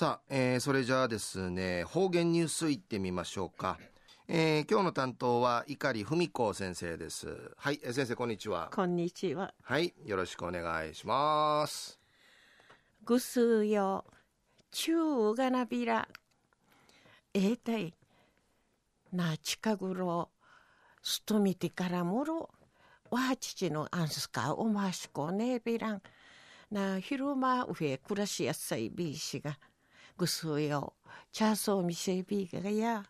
さあ、えー、それじゃあですね、方言ニュースいってみましょうか。えー、今日の担当は碇文子先生です。はい、えー、先生こんにちは。こんにちは。はい、よろしくお願いします。ぐすよ、ちゅうがなびら。ええたい。な、近頃、すとみてからもろ、わちちのアンスカおましこねびらん。な、昼間上暮らしやすいビーシが、ぐすよ、チャーソーみせびがや、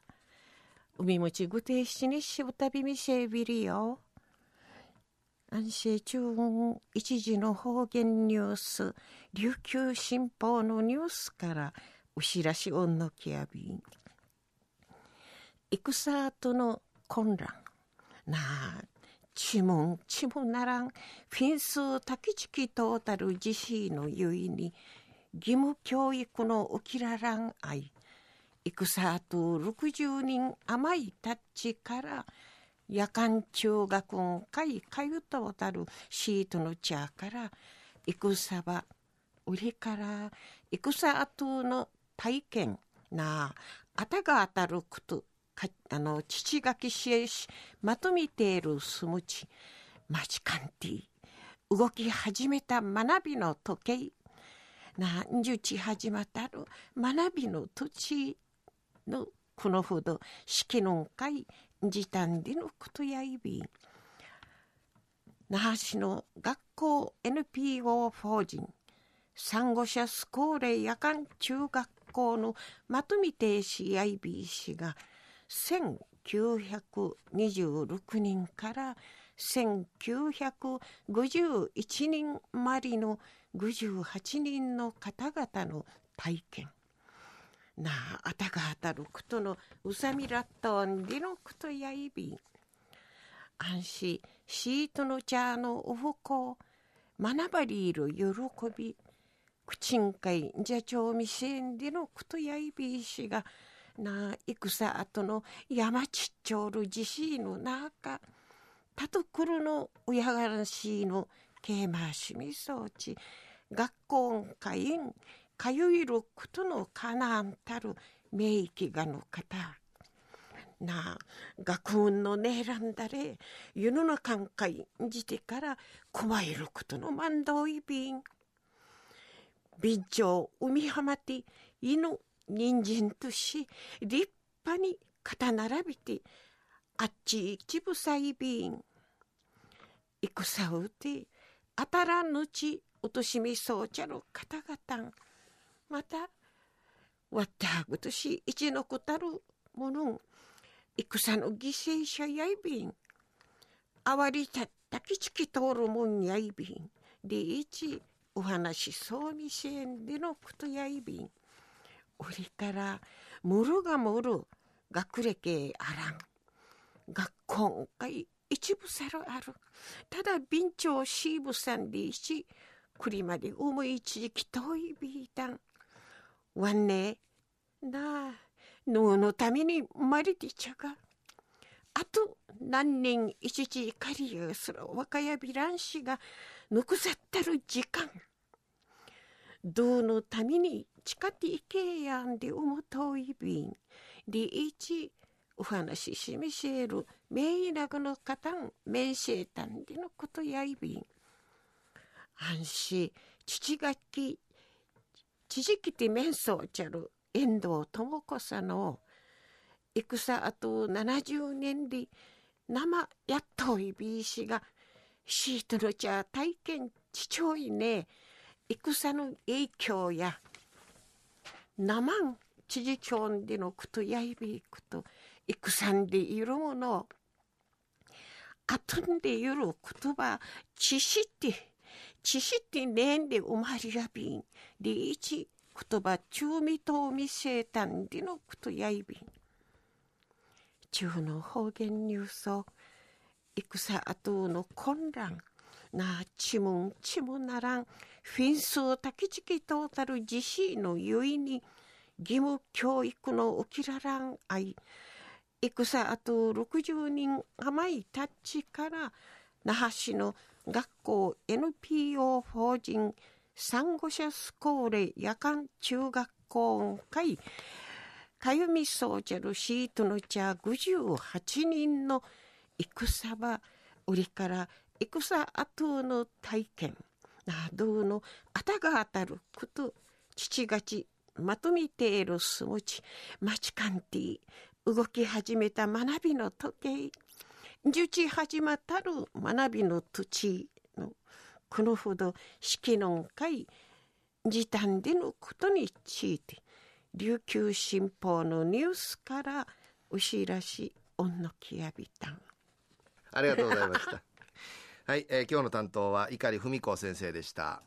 海もちぐてしにしぶたびみせびりよ。安心中一時の方言ニュース、琉球新報のニュースから、お知らしおんのきやびん。戦後の混乱。なあ、ちもんちもならん、フィンスタキチキトータル自身のゆいに、義務教育の起きららん愛。戦と60人甘いタッチから、夜間中学ん会かゆとたるシートの茶から、戦場、売りから、戦後の体験な、ああたが当たることか、あの、父がきしえし、まとめているすむち、マジカンティ、動き始めた学びの時計、何十ち始またる学びの土地のこのほど式の会時短でのことやいび那覇市の学校 NPO 法人産後者スコーレ夜間中学校のまとめて CIB が1926人から1951人まりの58人の方々の体験。なあ、あたが当たることのうさみらったんでのことやいびん。安心、シートの茶のおふこ、学ばりいる喜び、口んかいじゃちょうみせんでのことやいびしが、なあ戦後の山ちっちょる地震の中、たとくるの親がらしいのけましみそうち、学校会員、かゆいることのかなんたる名域がの方。なあ、学問のねらんだれ、世の中んかいんじてからこまえることの万道いびん。備長海浜て犬人参とし、立派に肩並びて、あっち一部細便。戦うて、あたらぬち、落としみそうちゃる方々。また、わったぐとし、一のこたるもの、戦の犠牲者やいびん。あわりたったきちき通るもんやいびん。で、一、お話しそうみせんでのことやいびん。おりからむるがむる学歴あらん。学校が一部さるある。ただ便長シーブさんでいし、くりまで思い一時期遠いビータン。わんね、なあ、ののために生まれてちゃが。あと何年一時狩りをする若やびらんしが、ぬくさったる時間。どうのために近っていけやんで思うといびん。でいち、お話ししみせる、めいなぐのかたん、めんせいたんでのことやいびん。安心、父がき、父きてめんそうちゃる、遠藤智子さんの、戦あと70年で、生やっといびいしが、シートの茶体験ちちょいね、戦の影響や生ん知事町でのことやいびくと戦でいるものあとんでいる言葉知識って知識ってねんで生まれやびんでいち言葉中味と見せたんでのことやいびん中の方言ニュースを戦後の混乱なちむんちむならん、フィンスをたきちきとたる自身のゆいに、義務教育の起きららん愛、戦あと60人甘いタッチから、那覇市の学校 NPO 法人産後者スコーレ夜間中学今回かゆみそうじゃるシートの茶58人の戦場売りから戦後の体験などのあたが当たること父がちまとめているすもちマチカンティ動き始めた学びの時計受ち始まったる学びの土地のこのほど式の会時短でのことについて琉球新報のニュースから牛らしおんのきやびた。んありがとうございました。はい、えー、今日の担当は碇文子先生でした。